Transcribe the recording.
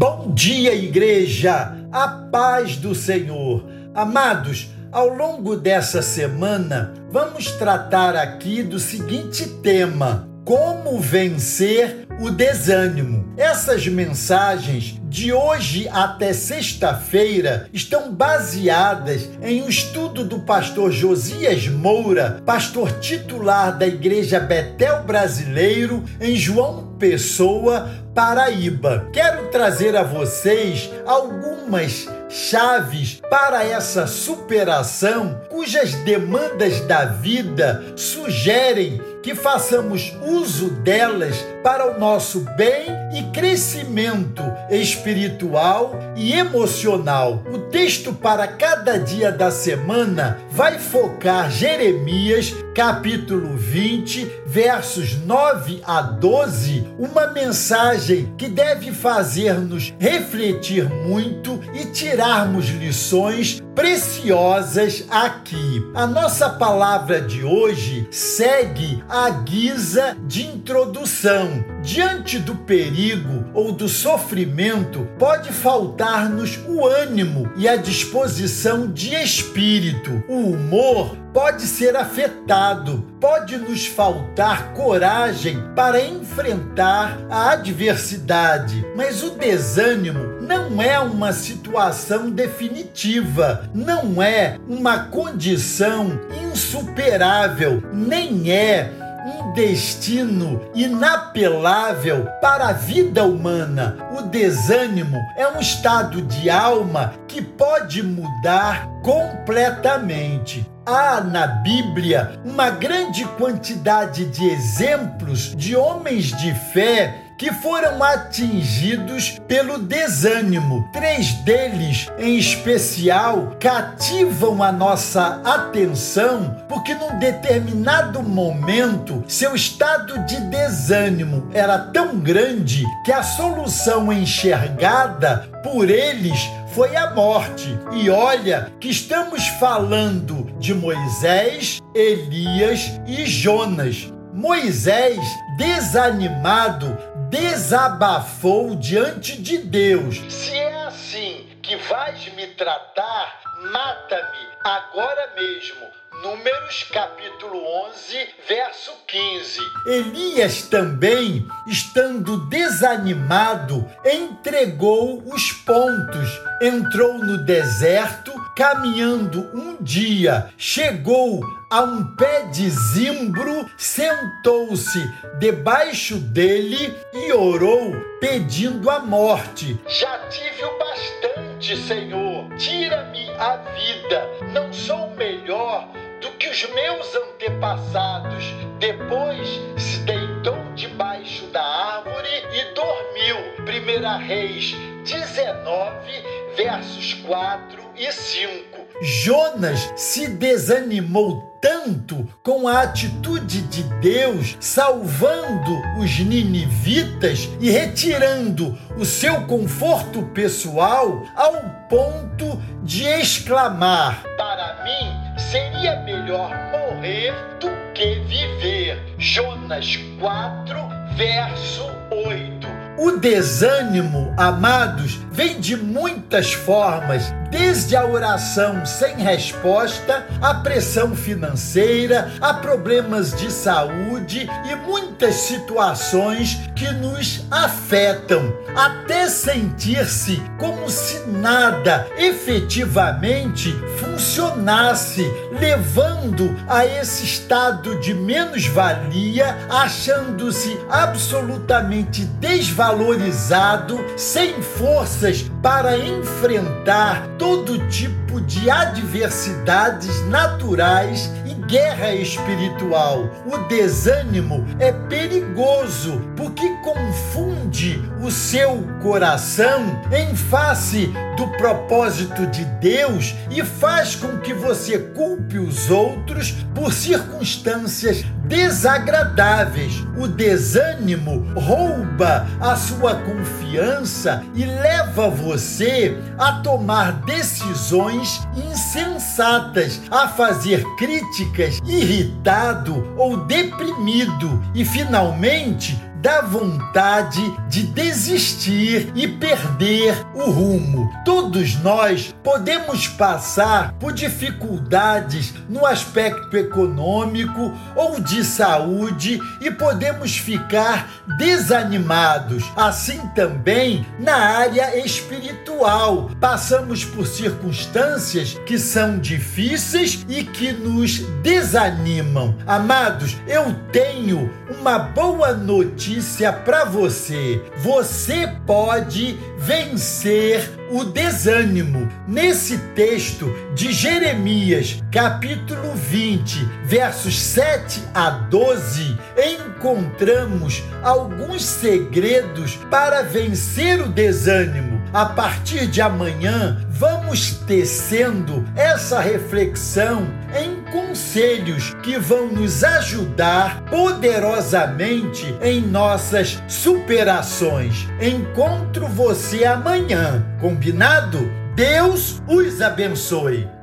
Bom dia, igreja! A paz do Senhor. Amados, ao longo dessa semana, vamos tratar aqui do seguinte tema: como vencer o desânimo. Essas mensagens de hoje até sexta-feira estão baseadas em um estudo do pastor Josias Moura, pastor titular da Igreja Betel Brasileiro, em João Pessoa, Paraíba. Quero trazer a vocês algumas chaves para essa superação, cujas demandas da vida sugerem que façamos uso delas para o nosso bem e crescimento espiritual e emocional. O texto para cada dia da semana vai focar Jeremias, capítulo 20, versos 9 a 12, uma mensagem que deve fazer-nos refletir muito e tirarmos lições preciosas aqui. A nossa palavra de hoje segue a guisa de introdução. Diante do perigo ou do sofrimento, pode faltar-nos o ânimo e a disposição de espírito. O humor pode ser afetado, pode nos faltar coragem para enfrentar a adversidade, mas o desânimo não é uma situação definitiva, não é uma condição insuperável, nem é um destino inapelável para a vida humana. O desânimo é um estado de alma que pode mudar completamente. Há na Bíblia uma grande quantidade de exemplos de homens de fé que foram atingidos pelo desânimo. Três deles, em especial, cativam a nossa atenção porque, num determinado momento, seu estado de desânimo era tão grande que a solução enxergada por eles foi a morte. E olha que estamos falando de Moisés, Elias e Jonas. Moisés, desanimado, desabafou diante de Deus: Se é assim que vais me tratar, mata-me agora mesmo. Números capítulo 11, verso 15. Elias também, estando desanimado, entregou os pontos, entrou no deserto, caminhando um dia, chegou a um pé de zimbro, sentou-se debaixo dele e orou, pedindo a morte. Já tive o bastante, Senhor, tira-me a vida, não sou melhor do que os meus antepassados. Depois se deitou debaixo da árvore e dormiu. 1 Reis 19, versos 4 e 5. Jonas se desanimou tanto com a atitude de Deus salvando os ninivitas e retirando o seu conforto pessoal ao ponto de exclamar: Para mim seria melhor morrer do que viver. Jonas 4, verso 8. O desânimo, amados, vem de muitas formas, desde a oração sem resposta, a pressão financeira, a problemas de saúde e muitas situações que nos afetam, até sentir-se como se nada efetivamente funcionasse, levando a esse estado de menos-valia, achando-se absolutamente desvalorizado, sem forças para enfrentar todo tipo de adversidades naturais guerra espiritual. O desânimo é perigoso porque confunde o seu coração em face do propósito de Deus e faz com que você culpe os outros por circunstâncias desagradáveis. O desânimo rouba a sua confiança e leva você a tomar decisões insensatas, a fazer críticas irritado ou deprimido e finalmente dá vontade de desistir e perder o rumo. Todos nós podemos passar por dificuldades no aspecto econômico ou de saúde e podemos ficar desanimados. Assim também na área espiritual. Passamos por circunstâncias que são difíceis e que nos desanimam. Amados, eu tenho uma boa notícia para você. Você pode vencer o desânimo. Nesse texto de Jeremias, capítulo 20, versos 7 a 12, encontramos alguns segredos para vencer o desânimo. A partir de amanhã, vamos tecendo essa reflexão em conselhos que vão nos ajudar poderosamente em nossas superações. Encontro você amanhã, combinado? Deus os abençoe.